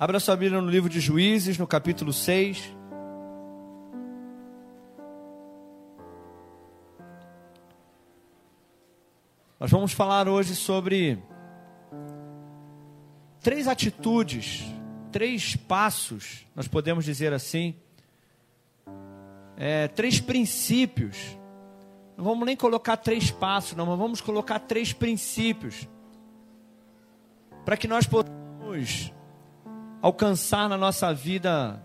Abra sua Bíblia no livro de Juízes, no capítulo 6. Nós vamos falar hoje sobre três atitudes, três passos, nós podemos dizer assim, é, três princípios. Não vamos nem colocar três passos, não, mas vamos colocar três princípios para que nós possamos alcançar na nossa vida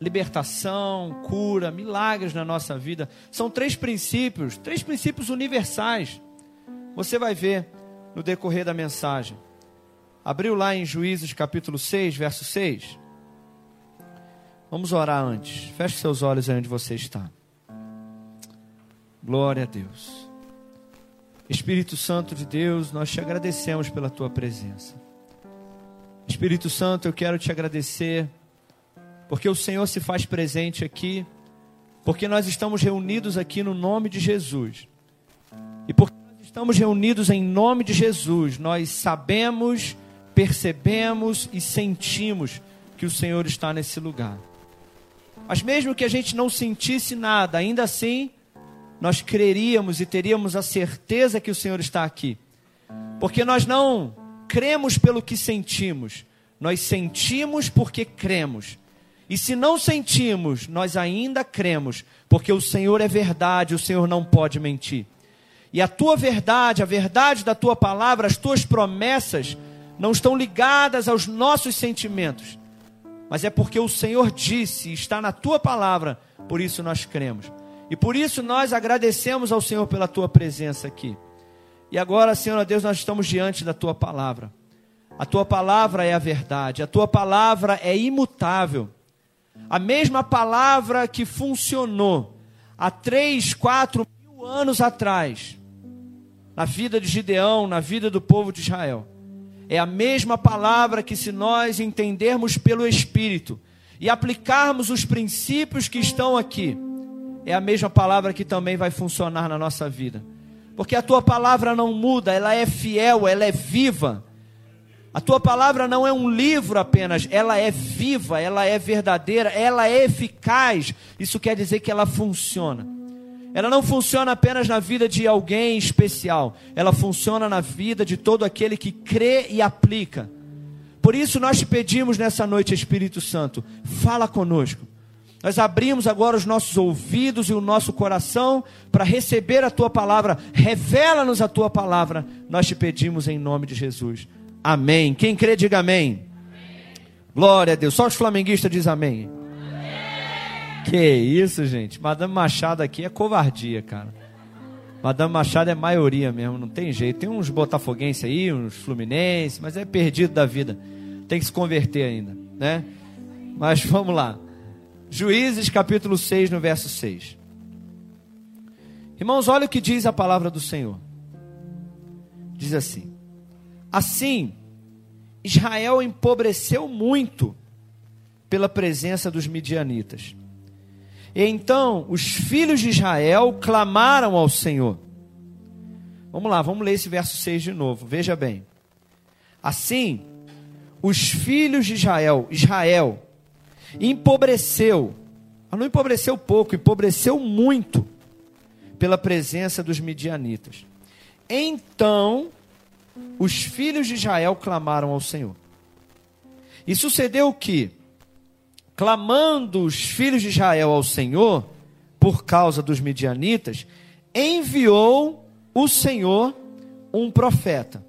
libertação, cura, milagres na nossa vida. São três princípios, três princípios universais. Você vai ver no decorrer da mensagem. Abriu lá em Juízes capítulo 6, verso 6. Vamos orar antes. Feche seus olhos aí onde você está. Glória a Deus. Espírito Santo de Deus, nós te agradecemos pela tua presença. Espírito Santo, eu quero te agradecer, porque o Senhor se faz presente aqui, porque nós estamos reunidos aqui no nome de Jesus. E porque nós estamos reunidos em nome de Jesus, nós sabemos, percebemos e sentimos que o Senhor está nesse lugar. Mas mesmo que a gente não sentisse nada, ainda assim, nós creríamos e teríamos a certeza que o Senhor está aqui. Porque nós não cremos pelo que sentimos, nós sentimos porque cremos. E se não sentimos, nós ainda cremos, porque o Senhor é verdade, o Senhor não pode mentir. E a tua verdade, a verdade da tua palavra, as tuas promessas, não estão ligadas aos nossos sentimentos, mas é porque o Senhor disse, está na tua palavra, por isso nós cremos. E por isso nós agradecemos ao Senhor pela tua presença aqui. E agora, Senhor Deus, nós estamos diante da tua palavra. A tua palavra é a verdade, a tua palavra é imutável. A mesma palavra que funcionou há três, quatro mil anos atrás, na vida de Gideão, na vida do povo de Israel. É a mesma palavra que, se nós entendermos pelo Espírito e aplicarmos os princípios que estão aqui, é a mesma palavra que também vai funcionar na nossa vida porque a tua palavra não muda, ela é fiel, ela é viva. A tua palavra não é um livro apenas, ela é viva, ela é verdadeira, ela é eficaz. Isso quer dizer que ela funciona. Ela não funciona apenas na vida de alguém especial, ela funciona na vida de todo aquele que crê e aplica. Por isso nós te pedimos nessa noite, Espírito Santo, fala conosco. Nós abrimos agora os nossos ouvidos e o nosso coração para receber a tua palavra. Revela-nos a tua palavra. Nós te pedimos em nome de Jesus. Amém. Quem crê, diga amém. amém. Glória a Deus. Só os flamenguistas dizem amém. amém. Que isso, gente. Madame Machado aqui é covardia, cara. Madame Machado é maioria mesmo, não tem jeito. Tem uns botafoguenses aí, uns fluminenses, mas é perdido da vida. Tem que se converter ainda, né? Mas vamos lá. Juízes capítulo 6, no verso 6. Irmãos, olha o que diz a palavra do Senhor. Diz assim: Assim, Israel empobreceu muito pela presença dos midianitas. E então os filhos de Israel clamaram ao Senhor. Vamos lá, vamos ler esse verso 6 de novo. Veja bem. Assim, os filhos de Israel, Israel, empobreceu, não empobreceu pouco, empobreceu muito pela presença dos midianitas. Então, os filhos de Israel clamaram ao Senhor. E sucedeu que, clamando os filhos de Israel ao Senhor, por causa dos midianitas, enviou o Senhor um profeta.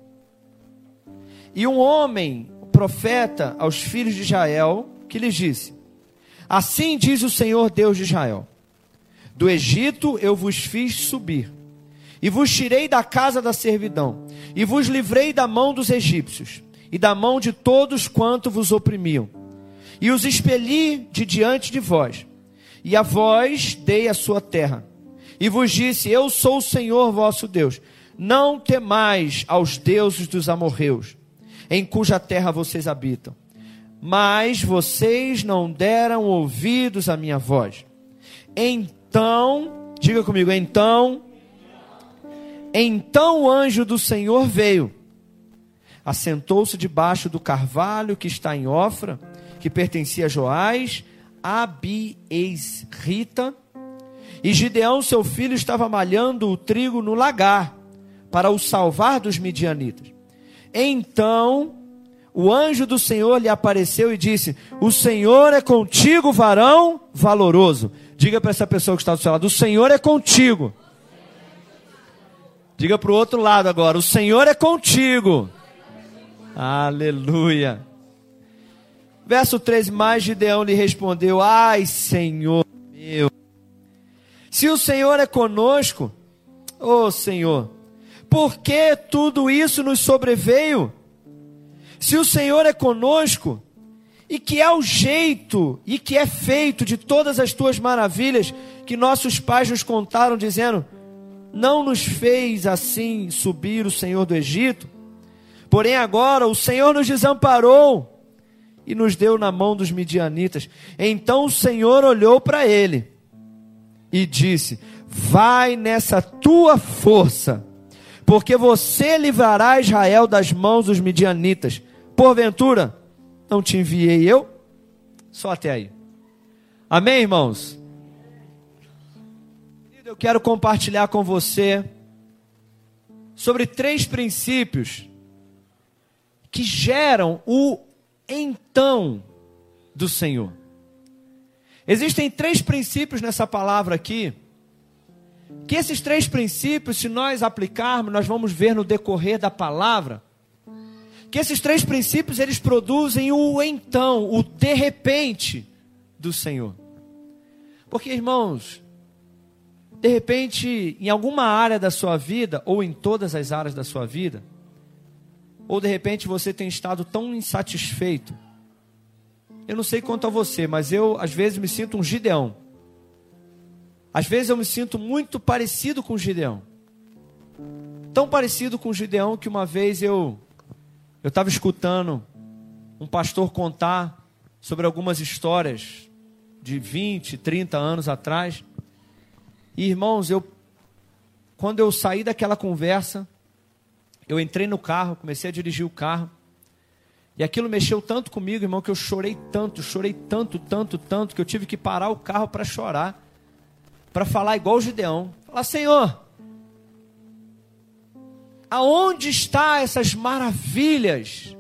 E um homem, profeta, aos filhos de Israel, que lhes disse: Assim diz o Senhor Deus de Israel: Do Egito eu vos fiz subir, e vos tirei da casa da servidão, e vos livrei da mão dos egípcios, e da mão de todos quanto vos oprimiam, e os expeli de diante de vós, e a vós dei a sua terra, e vos disse: Eu sou o Senhor vosso Deus. Não temais aos deuses dos amorreus, em cuja terra vocês habitam mas vocês não deram ouvidos à minha voz. Então, diga comigo, então, então o anjo do Senhor veio, assentou-se debaixo do carvalho que está em Ofra, que pertencia a Joás, Rita, e Gideão, seu filho, estava malhando o trigo no lagar para o salvar dos midianitas. Então o anjo do Senhor lhe apareceu e disse: O Senhor é contigo, varão valoroso. Diga para essa pessoa que está do seu lado: O Senhor é contigo. Diga para o outro lado agora: O Senhor é contigo. Aleluia. Verso 13: Mais Gideão lhe respondeu: Ai, Senhor meu, se o Senhor é conosco, ô oh, Senhor, por que tudo isso nos sobreveio? Se o Senhor é conosco, e que é o jeito e que é feito de todas as tuas maravilhas que nossos pais nos contaram, dizendo: Não nos fez assim subir o Senhor do Egito, porém agora o Senhor nos desamparou e nos deu na mão dos midianitas. Então o Senhor olhou para ele e disse: Vai nessa tua força, porque você livrará Israel das mãos dos midianitas Porventura, não te enviei eu? Só até aí. Amém, irmãos? Eu quero compartilhar com você sobre três princípios que geram o então do Senhor. Existem três princípios nessa palavra aqui, que esses três princípios, se nós aplicarmos, nós vamos ver no decorrer da palavra, que esses três princípios eles produzem o então, o de repente do Senhor. Porque, irmãos, de repente, em alguma área da sua vida, ou em todas as áreas da sua vida, ou de repente você tem estado tão insatisfeito. Eu não sei quanto a você, mas eu às vezes me sinto um Gideão. Às vezes eu me sinto muito parecido com Gideão. Tão parecido com Gideão que uma vez eu eu estava escutando um pastor contar sobre algumas histórias de 20, 30 anos atrás. E irmãos, eu quando eu saí daquela conversa, eu entrei no carro, comecei a dirigir o carro. E aquilo mexeu tanto comigo, irmão, que eu chorei tanto, chorei tanto, tanto, tanto, que eu tive que parar o carro para chorar, para falar igual o Gideão. Falar, Senhor, aonde está essas maravilhas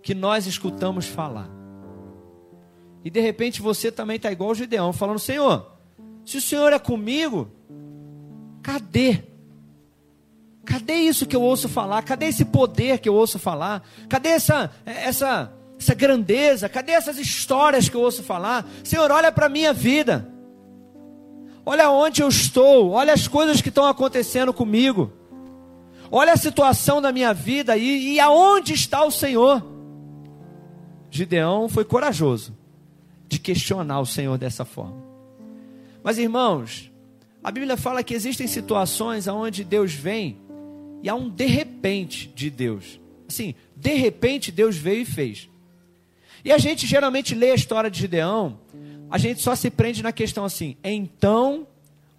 que nós escutamos falar? E de repente você também está igual o Gideão, falando: Senhor, se o Senhor é comigo, cadê? Cadê isso que eu ouço falar? Cadê esse poder que eu ouço falar? Cadê essa, essa, essa grandeza? Cadê essas histórias que eu ouço falar? Senhor, olha para a minha vida. Olha onde eu estou. Olha as coisas que estão acontecendo comigo. Olha a situação da minha vida e, e aonde está o Senhor? Gideão foi corajoso de questionar o Senhor dessa forma. Mas irmãos, a Bíblia fala que existem situações onde Deus vem e há um de repente de Deus. Assim, de repente Deus veio e fez. E a gente geralmente lê a história de Gideão, a gente só se prende na questão assim: então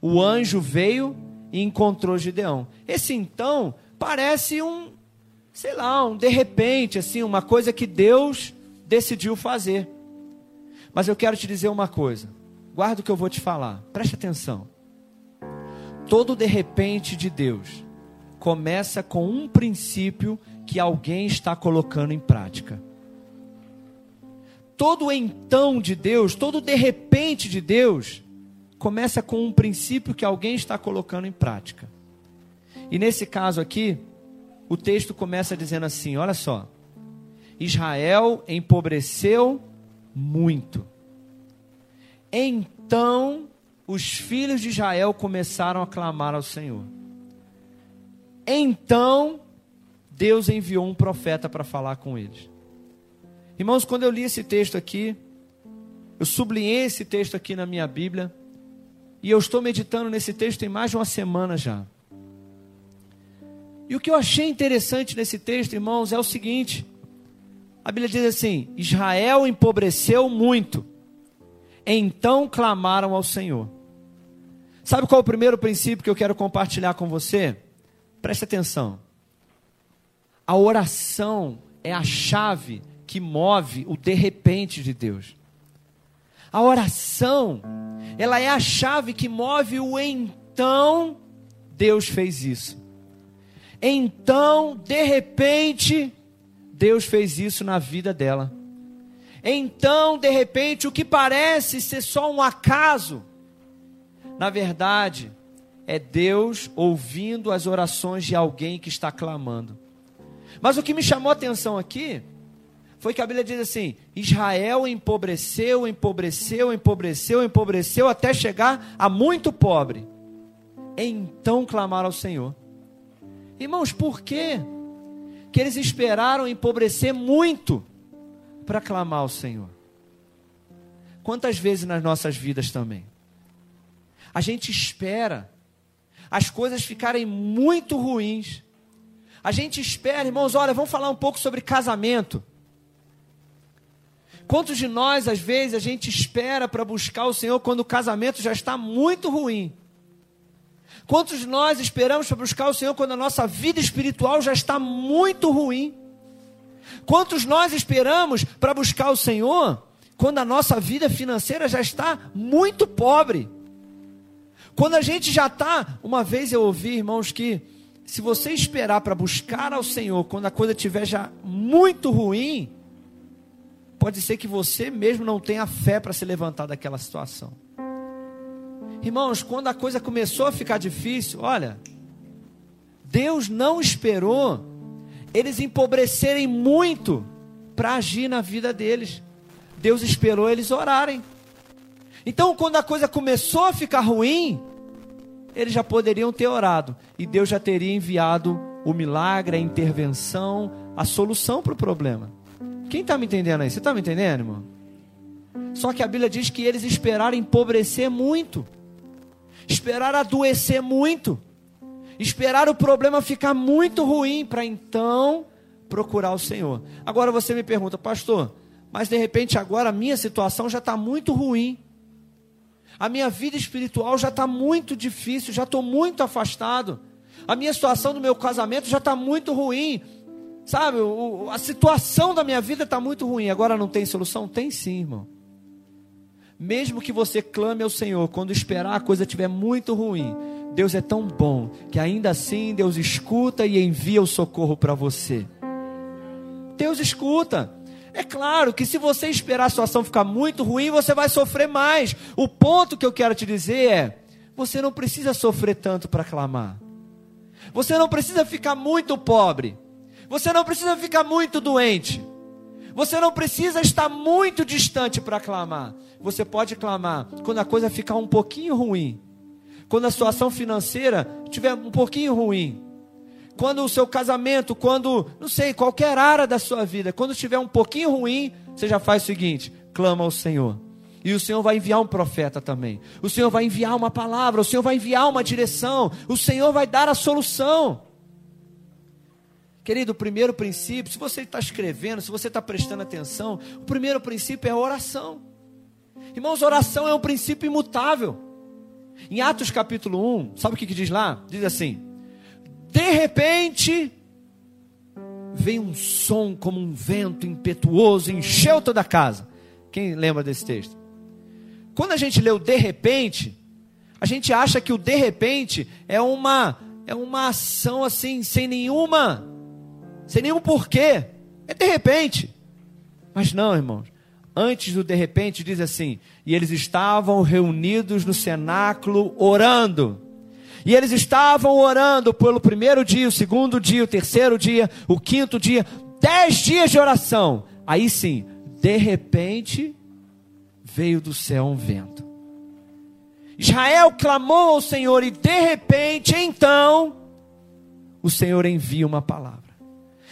o anjo veio e encontrou Gideão. Esse então parece um, sei lá, um de repente, assim, uma coisa que Deus decidiu fazer. Mas eu quero te dizer uma coisa. Guarda o que eu vou te falar. Preste atenção. Todo de repente de Deus começa com um princípio que alguém está colocando em prática. Todo então de Deus, todo de repente de Deus, começa com um princípio que alguém está colocando em prática. E nesse caso aqui, o texto começa dizendo assim: olha só. Israel empobreceu muito. Então os filhos de Israel começaram a clamar ao Senhor. Então Deus enviou um profeta para falar com eles. Irmãos, quando eu li esse texto aqui, eu sublinhei esse texto aqui na minha Bíblia, e eu estou meditando nesse texto tem mais de uma semana já. E o que eu achei interessante nesse texto, irmãos, é o seguinte: a Bíblia diz assim: Israel empobreceu muito, então clamaram ao Senhor. Sabe qual é o primeiro princípio que eu quero compartilhar com você? Preste atenção. A oração é a chave que move o de repente de Deus. A oração, ela é a chave que move o então Deus fez isso. Então, de repente, Deus fez isso na vida dela. Então, de repente, o que parece ser só um acaso, na verdade, é Deus ouvindo as orações de alguém que está clamando. Mas o que me chamou a atenção aqui foi que a Bíblia diz assim: Israel empobreceu, empobreceu, empobreceu, empobreceu até chegar a muito pobre. Então clamaram ao Senhor. Irmãos, por quê? Que eles esperaram empobrecer muito para clamar ao Senhor. Quantas vezes nas nossas vidas também? A gente espera as coisas ficarem muito ruins. A gente espera, irmãos, olha, vamos falar um pouco sobre casamento. Quantos de nós, às vezes, a gente espera para buscar o Senhor quando o casamento já está muito ruim? Quantos de nós esperamos para buscar o Senhor quando a nossa vida espiritual já está muito ruim? Quantos nós esperamos para buscar o Senhor quando a nossa vida financeira já está muito pobre? Quando a gente já está, uma vez eu ouvi, irmãos, que se você esperar para buscar ao Senhor quando a coisa estiver já muito ruim, pode ser que você mesmo não tenha fé para se levantar daquela situação. Irmãos, quando a coisa começou a ficar difícil, olha, Deus não esperou eles empobrecerem muito para agir na vida deles. Deus esperou eles orarem. Então, quando a coisa começou a ficar ruim, eles já poderiam ter orado e Deus já teria enviado o milagre, a intervenção, a solução para o problema. Quem está me entendendo aí? Você está me entendendo, irmão? Só que a Bíblia diz que eles esperaram empobrecer muito, esperaram adoecer muito, esperar o problema ficar muito ruim para então procurar o Senhor. Agora você me pergunta, pastor, mas de repente agora a minha situação já está muito ruim. A minha vida espiritual já está muito difícil, já estou muito afastado. A minha situação do meu casamento já está muito ruim. Sabe, o, a situação da minha vida está muito ruim. Agora não tem solução? Tem sim, irmão. Mesmo que você clame ao Senhor, quando esperar a coisa estiver muito ruim, Deus é tão bom que ainda assim Deus escuta e envia o socorro para você. Deus escuta. É claro que se você esperar a situação ficar muito ruim, você vai sofrer mais. O ponto que eu quero te dizer é: você não precisa sofrer tanto para clamar. Você não precisa ficar muito pobre. Você não precisa ficar muito doente. Você não precisa estar muito distante para clamar. Você pode clamar quando a coisa ficar um pouquinho ruim quando a situação financeira estiver um pouquinho ruim, quando o seu casamento, quando, não sei, qualquer área da sua vida, quando estiver um pouquinho ruim, você já faz o seguinte: clama ao Senhor. E o Senhor vai enviar um profeta também. O Senhor vai enviar uma palavra, o Senhor vai enviar uma direção, o Senhor vai dar a solução. Querido, o primeiro princípio, se você está escrevendo, se você está prestando atenção, o primeiro princípio é oração. Irmãos, oração é um princípio imutável. Em Atos capítulo 1, sabe o que, que diz lá? Diz assim: De repente, veio um som como um vento impetuoso, encheu toda a casa. Quem lembra desse texto? Quando a gente lê o de repente, a gente acha que o de repente é uma é uma ação assim sem nenhuma sem nenhum porquê. É de repente. Mas não, irmãos. Antes do de repente diz assim: e eles estavam reunidos no cenáculo orando. E eles estavam orando pelo primeiro dia, o segundo dia, o terceiro dia, o quinto dia, dez dias de oração. Aí sim, de repente, veio do céu um vento. Israel clamou ao Senhor e de repente, então, o Senhor envia uma palavra.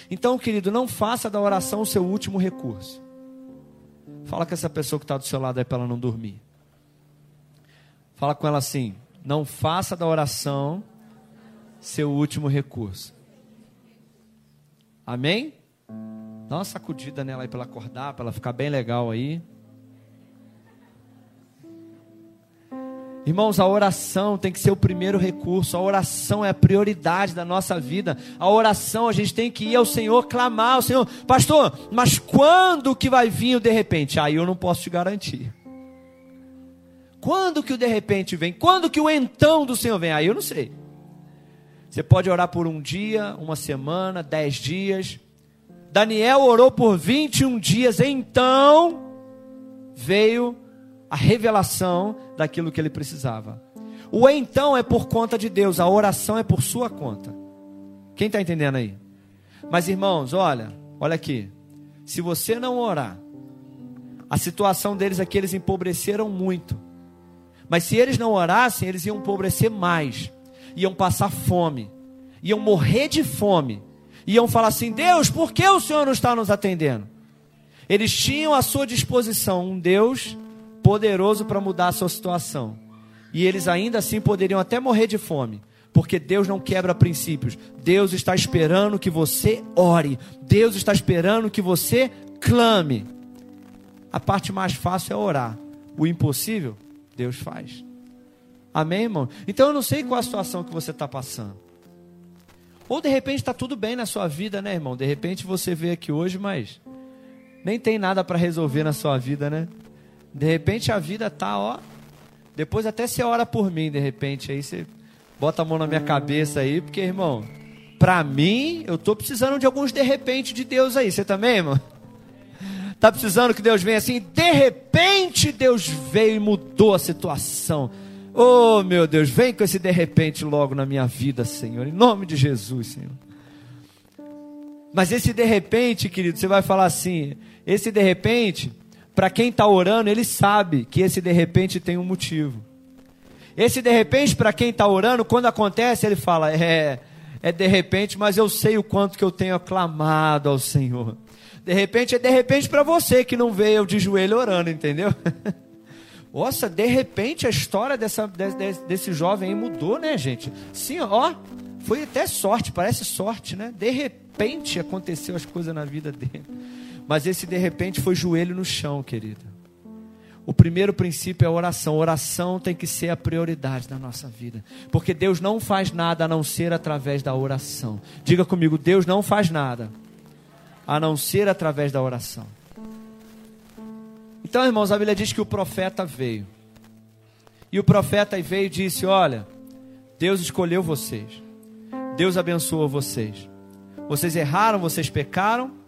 Então, querido, não faça da oração o seu último recurso. Fala com essa pessoa que está do seu lado aí para ela não dormir. Fala com ela assim: não faça da oração seu último recurso. Amém? Dá uma sacudida nela aí para ela acordar, para ela ficar bem legal aí. Irmãos, a oração tem que ser o primeiro recurso, a oração é a prioridade da nossa vida. A oração, a gente tem que ir ao Senhor, clamar ao Senhor, pastor, mas quando que vai vir o de repente? Aí eu não posso te garantir. Quando que o de repente vem? Quando que o então do Senhor vem? Aí eu não sei. Você pode orar por um dia, uma semana, dez dias. Daniel orou por 21 dias, então veio a revelação daquilo que ele precisava. O então é por conta de Deus, a oração é por sua conta. Quem está entendendo aí? Mas irmãos, olha, olha aqui. Se você não orar, a situação deles aqui, eles empobreceram muito. Mas se eles não orassem, eles iam empobrecer mais, iam passar fome, iam morrer de fome, iam falar assim: Deus, por que o Senhor não está nos atendendo? Eles tinham à sua disposição um Deus poderoso para mudar a sua situação. E eles ainda assim poderiam até morrer de fome, porque Deus não quebra princípios. Deus está esperando que você ore. Deus está esperando que você clame. A parte mais fácil é orar. O impossível, Deus faz. Amém, irmão? Então eu não sei qual a situação que você está passando. Ou de repente está tudo bem na sua vida, né, irmão? De repente você veio aqui hoje, mas nem tem nada para resolver na sua vida, né? De repente a vida tá, ó. Depois até você ora por mim, de repente, aí você bota a mão na minha cabeça aí, porque, irmão, pra mim, eu tô precisando de alguns de repente de Deus aí. Você também, irmão? Tá precisando que Deus venha assim? De repente Deus veio e mudou a situação. Oh, meu Deus, vem com esse de repente logo na minha vida, Senhor, em nome de Jesus, Senhor. Mas esse de repente, querido, você vai falar assim: esse de repente para quem está orando, ele sabe que esse de repente tem um motivo. Esse de repente, para quem está orando, quando acontece, ele fala: é, é de repente, mas eu sei o quanto que eu tenho aclamado ao Senhor. De repente, é de repente para você que não veio de joelho orando, entendeu? Nossa, de repente a história dessa, desse, desse jovem aí mudou, né, gente? Sim, ó, foi até sorte, parece sorte, né? De repente aconteceu as coisas na vida dele. Mas esse de repente foi joelho no chão, querida. O primeiro princípio é a oração. Oração tem que ser a prioridade da nossa vida. Porque Deus não faz nada a não ser através da oração. Diga comigo, Deus não faz nada a não ser através da oração. Então, irmãos, a Bíblia diz que o profeta veio. E o profeta veio e disse: Olha, Deus escolheu vocês. Deus abençoou vocês. Vocês erraram, vocês pecaram,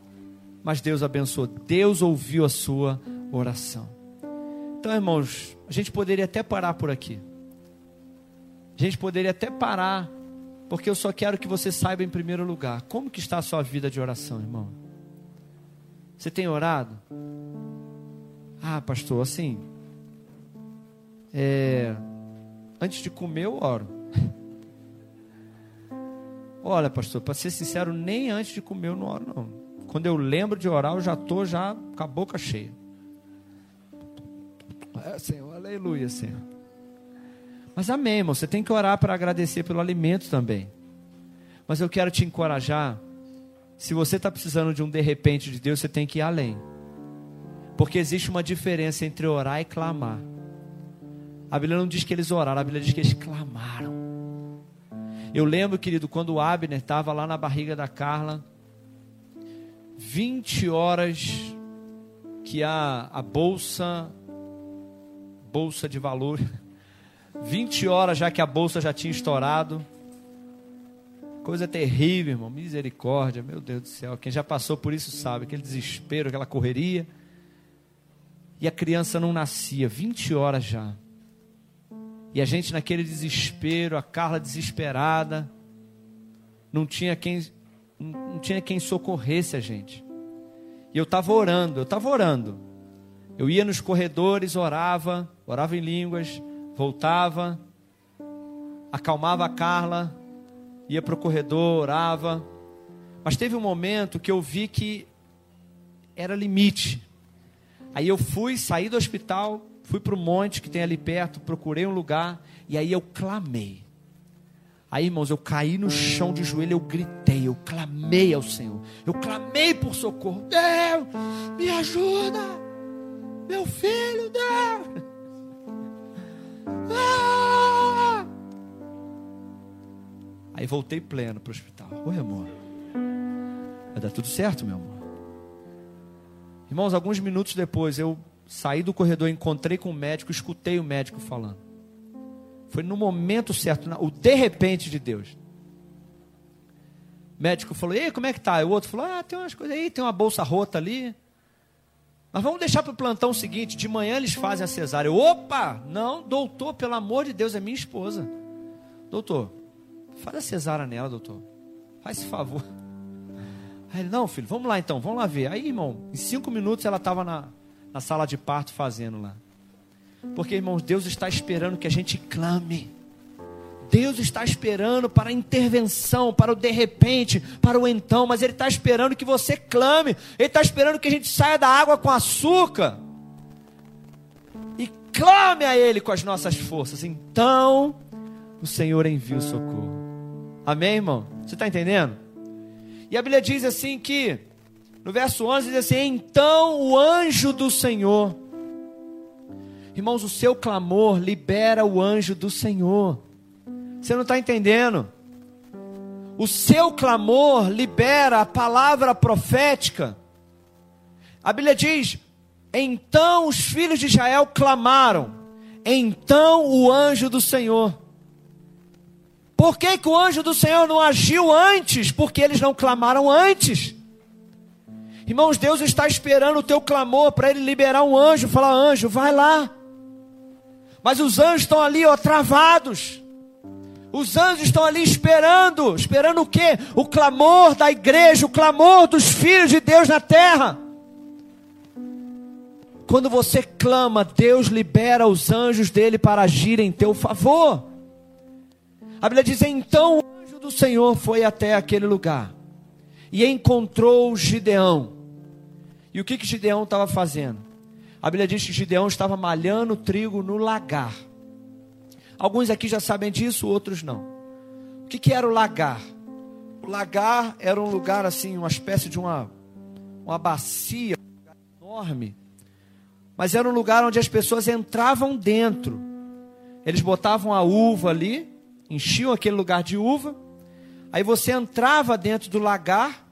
mas Deus abençoou, Deus ouviu a sua oração. Então, irmãos, a gente poderia até parar por aqui. A gente poderia até parar, porque eu só quero que você saiba em primeiro lugar, como que está a sua vida de oração, irmão? Você tem orado? Ah, pastor, assim, é, antes de comer eu oro. Olha, pastor, para ser sincero, nem antes de comer eu não oro, não. Quando eu lembro de orar, eu já estou já com a boca cheia. É, Senhor, aleluia, Senhor. Mas amém, irmão. Você tem que orar para agradecer pelo alimento também. Mas eu quero te encorajar. Se você está precisando de um de repente de Deus, você tem que ir além. Porque existe uma diferença entre orar e clamar. A Bíblia não diz que eles oraram, a Bíblia diz que eles clamaram. Eu lembro, querido, quando o Abner estava lá na barriga da Carla, 20 horas que a, a bolsa, bolsa de valor, 20 horas já que a bolsa já tinha estourado. Coisa terrível, irmão. Misericórdia, meu Deus do céu. Quem já passou por isso sabe, aquele desespero, aquela correria. E a criança não nascia, 20 horas já. E a gente naquele desespero, a Carla desesperada, não tinha quem não tinha quem socorresse a gente. E eu estava orando, eu estava orando. Eu ia nos corredores, orava, orava em línguas, voltava, acalmava a Carla, ia para o corredor, orava. Mas teve um momento que eu vi que era limite. Aí eu fui, saí do hospital, fui para o monte que tem ali perto, procurei um lugar, e aí eu clamei. Aí, irmãos, eu caí no chão de joelho, eu gritei, eu clamei ao Senhor. Eu clamei por socorro. Deus, me ajuda! Meu filho, Deus! Ah! Aí voltei pleno para o hospital. Oi, amor. Vai dar tudo certo, meu amor. Irmãos, alguns minutos depois eu saí do corredor, encontrei com o médico, escutei o médico falando. Foi no momento certo, o de repente de Deus. O médico falou: "Ei, como é que tá?" E o outro falou: "Ah, tem umas coisas aí, tem uma bolsa rota ali." Mas vamos deixar para o plantão seguinte: de manhã eles fazem a cesárea. Eu, Opa! Não, doutor, pelo amor de Deus, é minha esposa. Doutor, faz a cesárea nela, doutor. Faz esse favor. Aí ele, não, filho, vamos lá então, vamos lá ver. Aí, irmão, em cinco minutos ela estava na, na sala de parto fazendo lá. Porque, irmãos, Deus está esperando que a gente clame. Deus está esperando para a intervenção, para o de repente, para o então, mas Ele está esperando que você clame, Ele está esperando que a gente saia da água com açúcar e clame a Ele com as nossas forças. Então, o Senhor envia o socorro. Amém, irmão? Você está entendendo? E a Bíblia diz assim que, no verso 11, diz assim: Então o anjo do Senhor, irmãos, o seu clamor libera o anjo do Senhor. Você não está entendendo? O seu clamor libera a palavra profética. A Bíblia diz: Então os filhos de Israel clamaram, então o anjo do Senhor. Por que, que o anjo do Senhor não agiu antes? Porque eles não clamaram antes. Irmãos, Deus está esperando o teu clamor para ele liberar um anjo, falar: anjo, vai lá. Mas os anjos estão ali, ó, travados. Os anjos estão ali esperando, esperando o quê? O clamor da igreja, o clamor dos filhos de Deus na terra. Quando você clama, Deus libera os anjos dele para agir em teu favor. A Bíblia diz: então o anjo do Senhor foi até aquele lugar e encontrou Gideão. E o que, que Gideão estava fazendo? A Bíblia diz que Gideão estava malhando trigo no lagar. Alguns aqui já sabem disso, outros não. O que, que era o lagar? O lagar era um lugar assim, uma espécie de uma, uma bacia enorme. Mas era um lugar onde as pessoas entravam dentro. Eles botavam a uva ali, enchiam aquele lugar de uva. Aí você entrava dentro do lagar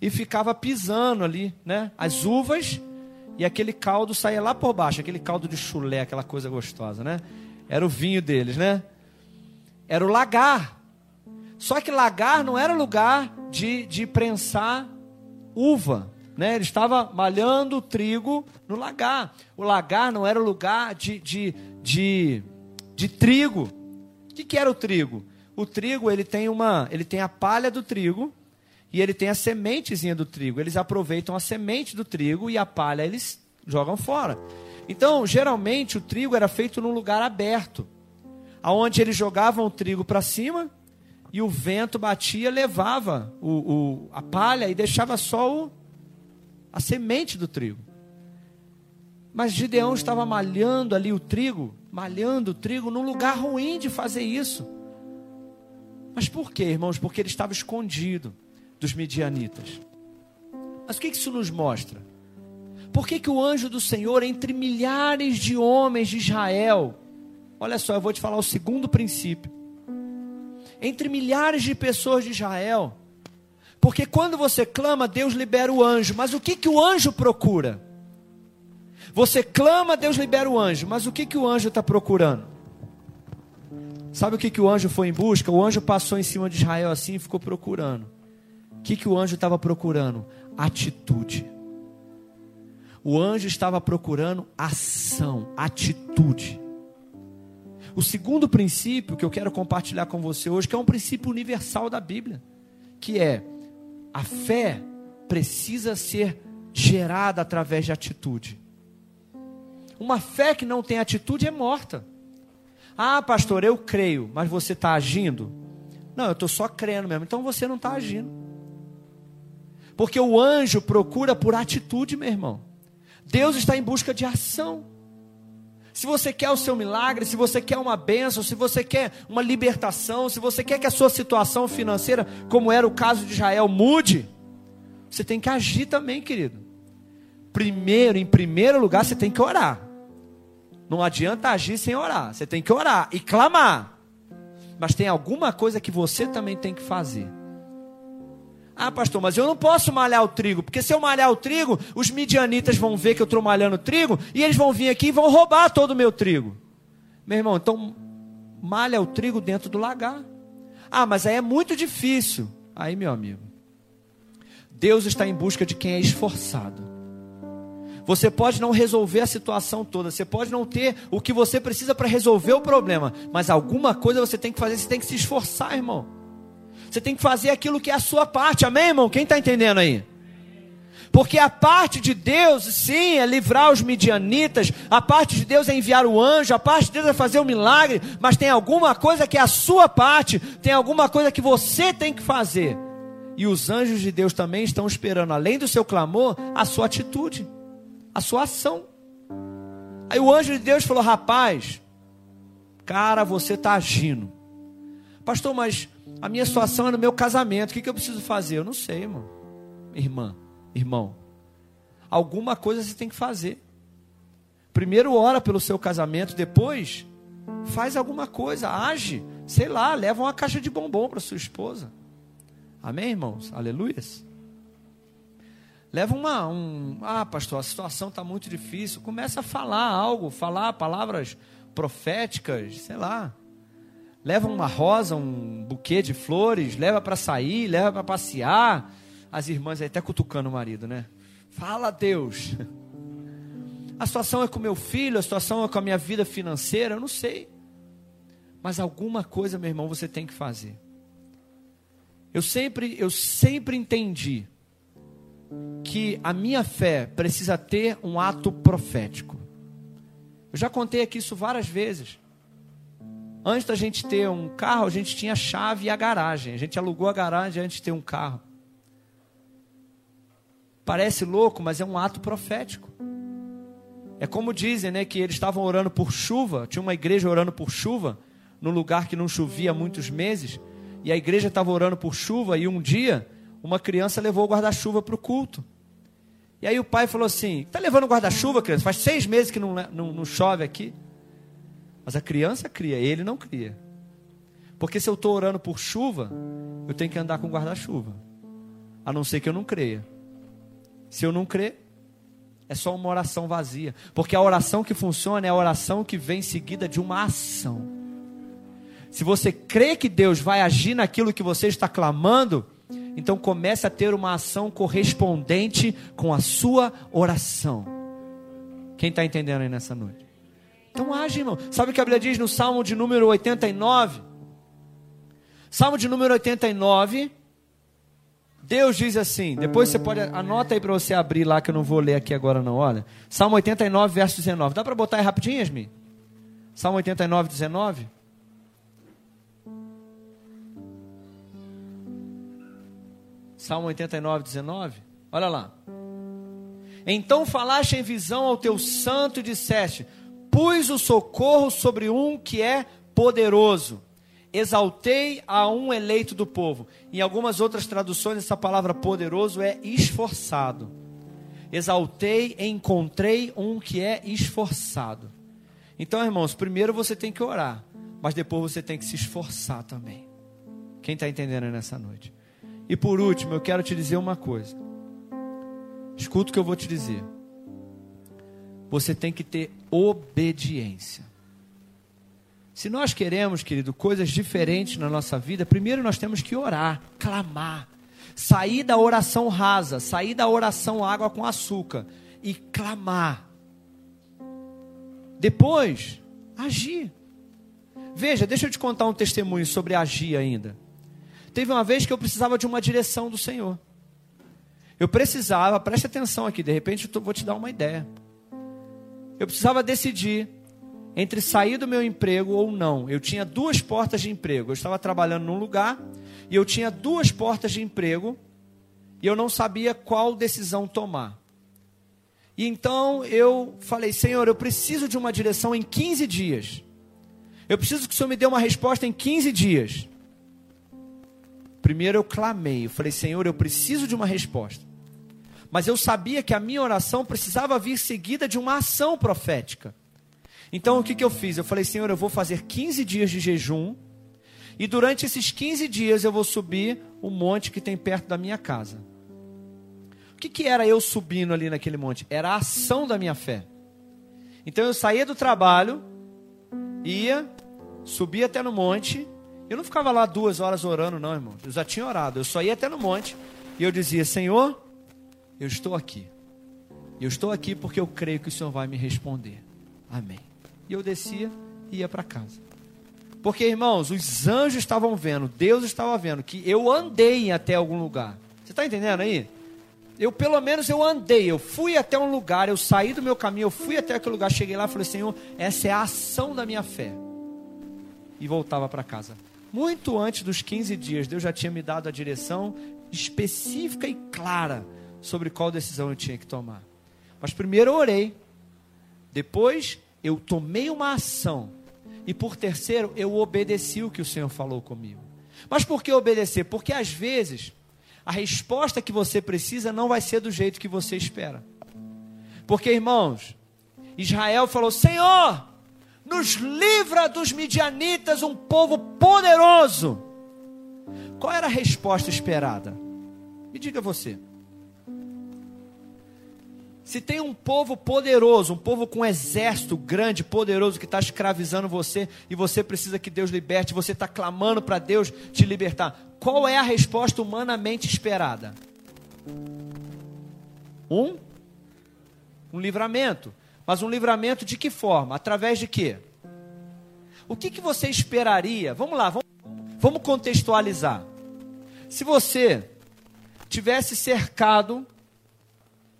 e ficava pisando ali, né? As uvas e aquele caldo saía lá por baixo, aquele caldo de chulé, aquela coisa gostosa, né? Era o vinho deles, né? Era o lagar. Só que lagar não era lugar de, de prensar uva. Né? Ele estava malhando trigo no lagar. O lagar não era lugar de, de, de, de trigo. O que, que era o trigo? O trigo ele tem uma, ele tem a palha do trigo e ele tem a sementezinha do trigo. Eles aproveitam a semente do trigo e a palha eles jogam fora. Então, geralmente, o trigo era feito num lugar aberto, aonde eles jogavam o trigo para cima e o vento batia, levava o, o, a palha e deixava só o, a semente do trigo. Mas Gideão estava malhando ali o trigo, malhando o trigo num lugar ruim de fazer isso. Mas por quê, irmãos? Porque ele estava escondido dos midianitas. Mas o que isso nos mostra? Por que, que o anjo do Senhor, entre milhares de homens de Israel, olha só, eu vou te falar o segundo princípio. Entre milhares de pessoas de Israel, porque quando você clama, Deus libera o anjo, mas o que, que o anjo procura? Você clama, Deus libera o anjo, mas o que, que o anjo está procurando? Sabe o que, que o anjo foi em busca? O anjo passou em cima de Israel assim e ficou procurando. O que, que o anjo estava procurando? Atitude. O anjo estava procurando ação, atitude. O segundo princípio que eu quero compartilhar com você hoje, que é um princípio universal da Bíblia, que é a fé precisa ser gerada através de atitude. Uma fé que não tem atitude é morta. Ah, pastor, eu creio, mas você está agindo? Não, eu estou só crendo mesmo. Então você não está agindo. Porque o anjo procura por atitude, meu irmão. Deus está em busca de ação. Se você quer o seu milagre, se você quer uma bênção, se você quer uma libertação, se você quer que a sua situação financeira, como era o caso de Israel, mude, você tem que agir também, querido. Primeiro, em primeiro lugar, você tem que orar. Não adianta agir sem orar. Você tem que orar e clamar. mas tem alguma coisa que você também tem que fazer. Ah, pastor, mas eu não posso malhar o trigo, porque se eu malhar o trigo, os midianitas vão ver que eu estou malhando o trigo e eles vão vir aqui e vão roubar todo o meu trigo. Meu irmão, então malha o trigo dentro do lagar. Ah, mas aí é muito difícil. Aí, meu amigo, Deus está em busca de quem é esforçado. Você pode não resolver a situação toda, você pode não ter o que você precisa para resolver o problema, mas alguma coisa você tem que fazer, você tem que se esforçar, irmão. Você tem que fazer aquilo que é a sua parte, amém, irmão? Quem está entendendo aí? Porque a parte de Deus, sim, é livrar os midianitas, a parte de Deus é enviar o anjo, a parte de Deus é fazer o um milagre, mas tem alguma coisa que é a sua parte, tem alguma coisa que você tem que fazer. E os anjos de Deus também estão esperando, além do seu clamor, a sua atitude a sua ação. Aí o anjo de Deus falou: Rapaz, cara, você está agindo. Pastor, mas a minha situação é no meu casamento. O que, que eu preciso fazer? Eu não sei, irmão. Irmã, irmão. Alguma coisa você tem que fazer. Primeiro ora pelo seu casamento, depois faz alguma coisa, age. Sei lá, leva uma caixa de bombom para sua esposa. Amém, irmãos? Aleluias. Leva uma. Um, ah, pastor, a situação está muito difícil. Começa a falar algo, falar palavras proféticas, sei lá. Leva uma rosa, um buquê de flores, leva para sair, leva para passear. As irmãs aí até cutucando o marido, né? Fala, Deus. A situação é com meu filho, a situação é com a minha vida financeira, eu não sei. Mas alguma coisa, meu irmão, você tem que fazer. Eu sempre, eu sempre entendi que a minha fé precisa ter um ato profético. Eu já contei aqui isso várias vezes. Antes da gente ter um carro, a gente tinha a chave e a garagem. A gente alugou a garagem antes de ter um carro. Parece louco, mas é um ato profético. É como dizem, né, que eles estavam orando por chuva, tinha uma igreja orando por chuva, num lugar que não chovia há muitos meses, e a igreja estava orando por chuva, e um dia uma criança levou o guarda-chuva para o culto. E aí o pai falou assim: está levando o guarda-chuva, criança? Faz seis meses que não, não, não chove aqui. Mas a criança cria, ele não cria. Porque se eu estou orando por chuva, eu tenho que andar com guarda-chuva. A não ser que eu não creia. Se eu não crer, é só uma oração vazia. Porque a oração que funciona é a oração que vem seguida de uma ação. Se você crê que Deus vai agir naquilo que você está clamando, então comece a ter uma ação correspondente com a sua oração. Quem está entendendo aí nessa noite? Então age, irmão. Sabe o que a Bíblia diz no Salmo de número 89? Salmo de número 89. Deus diz assim, depois você pode, anota aí para você abrir lá, que eu não vou ler aqui agora não, olha. Salmo 89, verso 19. Dá para botar aí rapidinho, Yasmin? Salmo 89, 19. Salmo 89, 19. Olha lá. Então falaste em visão ao teu santo e disseste: Pus o socorro sobre um que é poderoso. Exaltei a um eleito do povo. Em algumas outras traduções, essa palavra poderoso é esforçado. Exaltei, encontrei um que é esforçado. Então, irmãos, primeiro você tem que orar, mas depois você tem que se esforçar também. Quem está entendendo nessa noite? E por último, eu quero te dizer uma coisa. Escuta o que eu vou te dizer. Você tem que ter obediência. Se nós queremos, querido, coisas diferentes na nossa vida, primeiro nós temos que orar, clamar, sair da oração rasa, sair da oração água com açúcar e clamar. Depois, agir. Veja, deixa eu te contar um testemunho sobre agir ainda. Teve uma vez que eu precisava de uma direção do Senhor. Eu precisava, preste atenção aqui, de repente eu vou te dar uma ideia. Eu precisava decidir entre sair do meu emprego ou não. Eu tinha duas portas de emprego. Eu estava trabalhando num lugar e eu tinha duas portas de emprego e eu não sabia qual decisão tomar. E então eu falei: Senhor, eu preciso de uma direção em 15 dias. Eu preciso que o Senhor me dê uma resposta em 15 dias. Primeiro eu clamei, eu falei, Senhor, eu preciso de uma resposta. Mas eu sabia que a minha oração precisava vir seguida de uma ação profética. Então o que, que eu fiz? Eu falei, Senhor, eu vou fazer 15 dias de jejum E durante esses 15 dias eu vou subir o monte que tem perto da minha casa. O que, que era eu subindo ali naquele monte? Era a ação da minha fé. Então eu saía do trabalho, ia, subia até no monte. Eu não ficava lá duas horas orando, não, irmão. Eu já tinha orado. Eu só ia até no monte e eu dizia: Senhor, eu estou aqui. Eu estou aqui porque eu creio que o Senhor vai me responder. Amém. E eu descia e ia para casa. Porque, irmãos, os anjos estavam vendo, Deus estava vendo que eu andei até algum lugar. Você está entendendo aí? Eu, pelo menos, eu andei, eu fui até um lugar, eu saí do meu caminho, eu fui até aquele lugar, cheguei lá e falei, Senhor, essa é a ação da minha fé. E voltava para casa. Muito antes dos 15 dias, Deus já tinha me dado a direção específica e clara sobre qual decisão eu tinha que tomar. Mas primeiro eu orei, depois eu tomei uma ação e por terceiro, eu obedeci o que o Senhor falou comigo. Mas por que obedecer? Porque às vezes a resposta que você precisa não vai ser do jeito que você espera. Porque, irmãos, Israel falou: Senhor, nos livra dos midianitas, um povo poderoso. Qual era a resposta esperada? Me diga você. Se tem um povo poderoso, um povo com um exército grande, poderoso, que está escravizando você e você precisa que Deus liberte, você está clamando para Deus te libertar, qual é a resposta humanamente esperada? Um? Um livramento. Mas um livramento de que forma? Através de quê? O que, que você esperaria? Vamos lá, vamos, vamos contextualizar. Se você tivesse cercado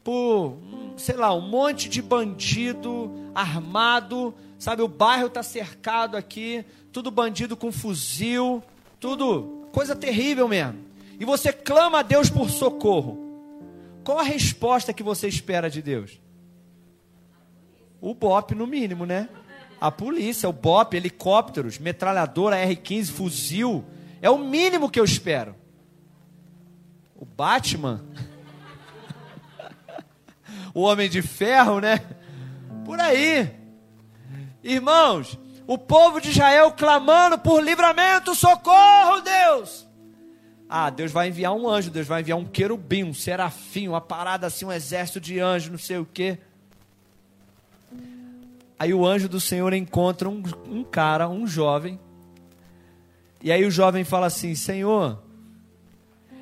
por sei lá, um monte de bandido armado, sabe? O bairro está cercado aqui, tudo bandido com fuzil, tudo coisa terrível mesmo. E você clama a Deus por socorro. Qual a resposta que você espera de Deus? O BOP, no mínimo, né? A polícia, o BOP, helicópteros, metralhadora R-15, fuzil. É o mínimo que eu espero. O Batman o homem de ferro, né? Por aí. Irmãos, o povo de Israel clamando por livramento, socorro, Deus. Ah, Deus vai enviar um anjo, Deus vai enviar um querubim, um serafim, uma parada assim, um exército de anjos, não sei o quê. Aí o anjo do Senhor encontra um, um cara, um jovem. E aí o jovem fala assim: Senhor,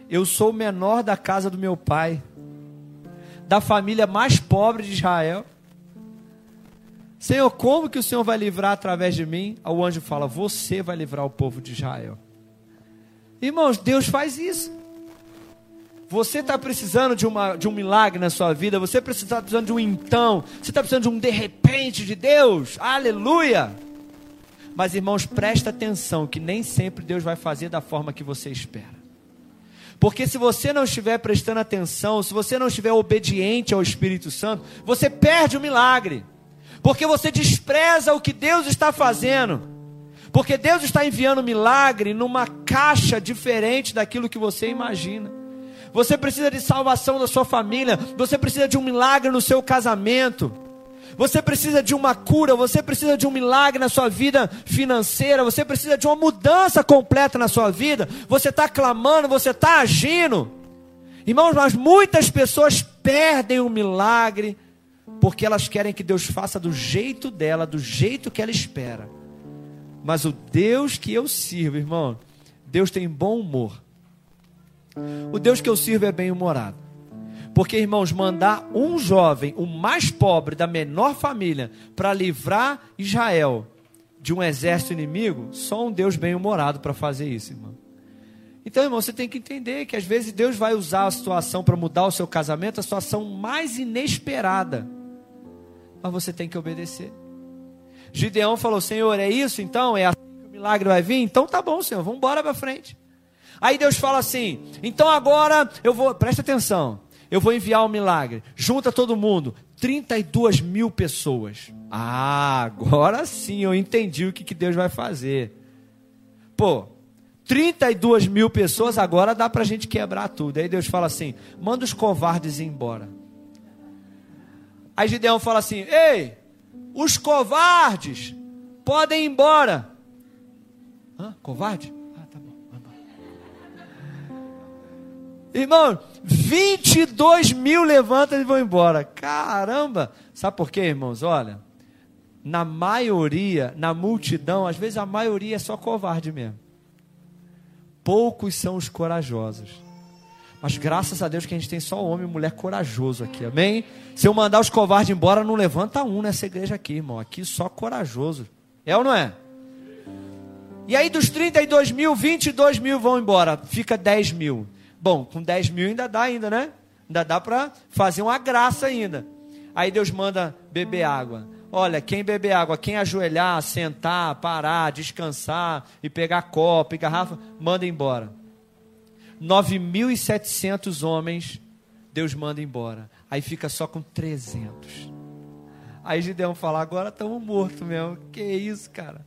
eu sou o menor da casa do meu pai da família mais pobre de Israel. Senhor, como que o Senhor vai livrar através de mim? O anjo fala: Você vai livrar o povo de Israel. Irmãos, Deus faz isso. Você está precisando de, uma, de um milagre na sua vida, você está precisando de um então, você está precisando de um de repente de Deus, aleluia. Mas irmãos, presta atenção que nem sempre Deus vai fazer da forma que você espera. Porque se você não estiver prestando atenção, se você não estiver obediente ao Espírito Santo, você perde o milagre. Porque você despreza o que Deus está fazendo. Porque Deus está enviando milagre numa caixa diferente daquilo que você imagina. Você precisa de salvação da sua família, você precisa de um milagre no seu casamento. Você precisa de uma cura, você precisa de um milagre na sua vida financeira, você precisa de uma mudança completa na sua vida. Você está clamando, você está agindo. Irmãos, mas muitas pessoas perdem o milagre porque elas querem que Deus faça do jeito dela, do jeito que ela espera. Mas o Deus que eu sirvo, irmão, Deus tem bom humor. O Deus que eu sirvo é bem-humorado. Porque, irmãos, mandar um jovem, o mais pobre da menor família, para livrar Israel de um exército inimigo, só um Deus bem-humorado para fazer isso, irmão. Então, irmão, você tem que entender que às vezes Deus vai usar a situação para mudar o seu casamento, a situação mais inesperada. Mas você tem que obedecer. Gideão falou: Senhor, é isso então? É assim que o milagre vai vir? Então tá bom, Senhor, vamos embora para frente. Aí Deus fala assim: então agora eu vou, presta atenção eu vou enviar o um milagre. Junta todo mundo. 32 mil pessoas. Ah, agora sim eu entendi o que, que Deus vai fazer. Pô, 32 mil pessoas, agora dá para a gente quebrar tudo. Aí Deus fala assim: manda os covardes embora. Aí Gideão fala assim: ei, os covardes podem ir embora. Hã? Covarde? Ah, tá bom. Irmão, 22 mil levantam e vão embora. Caramba! Sabe por quê, irmãos? Olha, na maioria, na multidão, às vezes a maioria é só covarde mesmo. Poucos são os corajosos. Mas graças a Deus que a gente tem só homem e mulher corajoso aqui, amém? Se eu mandar os covardes embora, não levanta um nessa igreja aqui, irmão. Aqui só corajoso. É ou não é? E aí dos 32 mil, 22 mil vão embora. Fica 10 mil. Bom, com 10 mil ainda dá ainda, né? Ainda dá para fazer uma graça ainda. Aí Deus manda beber água. Olha, quem beber água, quem ajoelhar, sentar, parar, descansar e pegar copo e garrafa, manda embora. 9.700 homens, Deus manda embora. Aí fica só com 300. Aí Gideão fala: agora estamos mortos mesmo. Que isso, cara?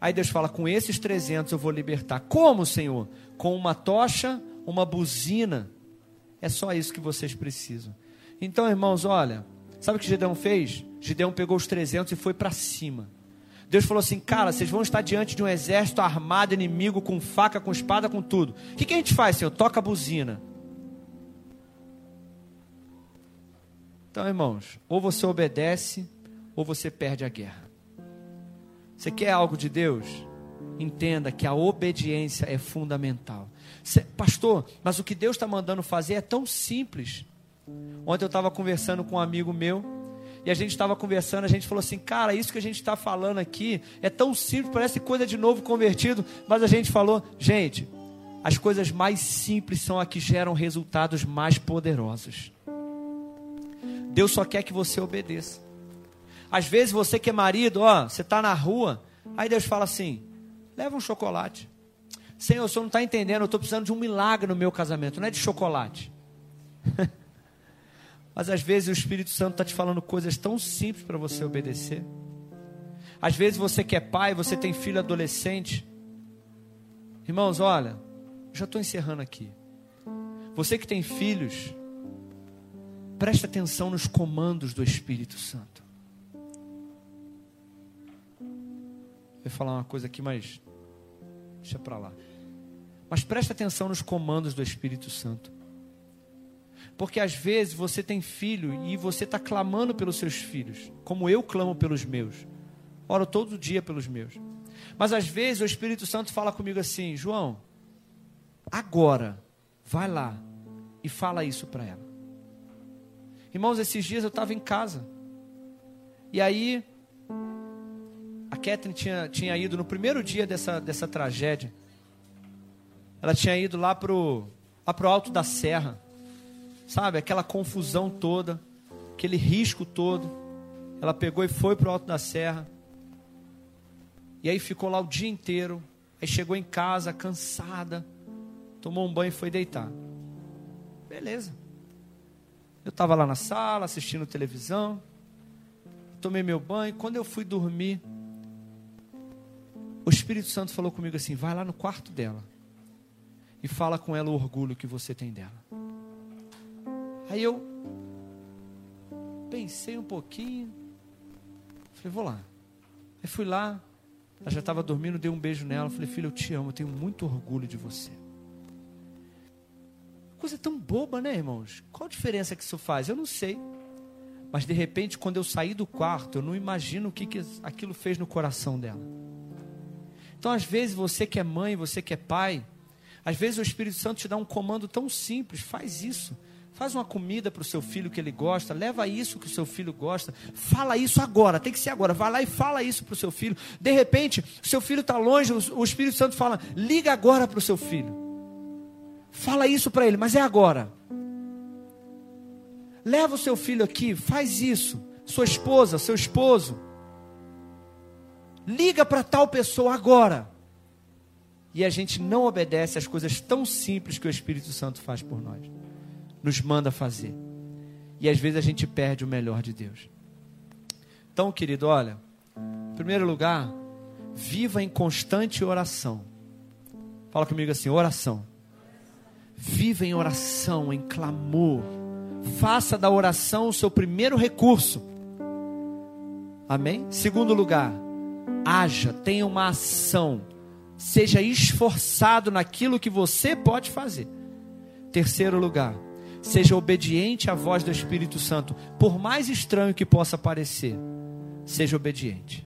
Aí Deus fala: com esses 300 eu vou libertar. Como, Senhor? Com uma tocha, uma buzina. É só isso que vocês precisam. Então, irmãos, olha, sabe o que Gideão fez? Gideão pegou os 300 e foi para cima. Deus falou assim: Cara, vocês vão estar diante de um exército armado, inimigo, com faca, com espada, com tudo. O que, que a gente faz, Senhor? Toca a buzina. Então, irmãos, ou você obedece, ou você perde a guerra. Você quer algo de Deus? Entenda que a obediência é fundamental. Pastor, mas o que Deus está mandando fazer é tão simples. Ontem eu estava conversando com um amigo meu e a gente estava conversando, a gente falou assim, cara, isso que a gente está falando aqui é tão simples, parece coisa de novo convertido, mas a gente falou, gente, as coisas mais simples são as que geram resultados mais poderosos. Deus só quer que você obedeça. Às vezes você que é marido, ó, você está na rua, aí Deus fala assim: leva um chocolate. Senhor, o senhor não está entendendo, eu estou precisando de um milagre no meu casamento, não é de chocolate. Mas às vezes o Espírito Santo está te falando coisas tão simples para você obedecer. Às vezes você que é pai, você tem filho adolescente. Irmãos, olha, já estou encerrando aqui. Você que tem filhos, preste atenção nos comandos do Espírito Santo. Vou falar uma coisa aqui, mas deixa para lá. Mas preste atenção nos comandos do Espírito Santo. Porque às vezes você tem filho e você está clamando pelos seus filhos, como eu clamo pelos meus. Oro todo dia pelos meus. Mas às vezes o Espírito Santo fala comigo assim: João, agora, vai lá e fala isso para ela. Irmãos, esses dias eu estava em casa. E aí, Catherine tinha, tinha ido no primeiro dia dessa, dessa tragédia. Ela tinha ido lá pro, lá pro alto da serra sabe, aquela confusão toda, aquele risco todo. Ela pegou e foi para o alto da serra. E aí ficou lá o dia inteiro. Aí chegou em casa cansada, tomou um banho e foi deitar. Beleza. Eu estava lá na sala assistindo televisão, tomei meu banho. Quando eu fui dormir, o Espírito Santo falou comigo assim: vai lá no quarto dela e fala com ela o orgulho que você tem dela. Aí eu pensei um pouquinho, falei, vou lá. Aí fui lá, ela já estava dormindo, dei um beijo nela, falei, filha, eu te amo, eu tenho muito orgulho de você. Coisa tão boba, né, irmãos? Qual a diferença que isso faz? Eu não sei. Mas de repente, quando eu saí do quarto, eu não imagino o que, que aquilo fez no coração dela. Então, às vezes, você que é mãe, você que é pai, às vezes o Espírito Santo te dá um comando tão simples, faz isso. Faz uma comida para o seu filho que ele gosta, leva isso que o seu filho gosta, fala isso agora, tem que ser agora. Vai lá e fala isso para o seu filho. De repente, o seu filho está longe, o Espírito Santo fala: liga agora para o seu filho. Fala isso para ele, mas é agora. Leva o seu filho aqui, faz isso. Sua esposa, seu esposo. Liga para tal pessoa agora. E a gente não obedece às coisas tão simples que o Espírito Santo faz por nós nos manda fazer. E às vezes a gente perde o melhor de Deus. Então, querido, olha, em primeiro lugar, viva em constante oração. Fala comigo assim: oração. Viva em oração, em clamor. Faça da oração o seu primeiro recurso. Amém? Segundo lugar, haja, tenha uma ação. Seja esforçado naquilo que você pode fazer. Terceiro lugar, seja obediente à voz do Espírito Santo, por mais estranho que possa parecer, seja obediente.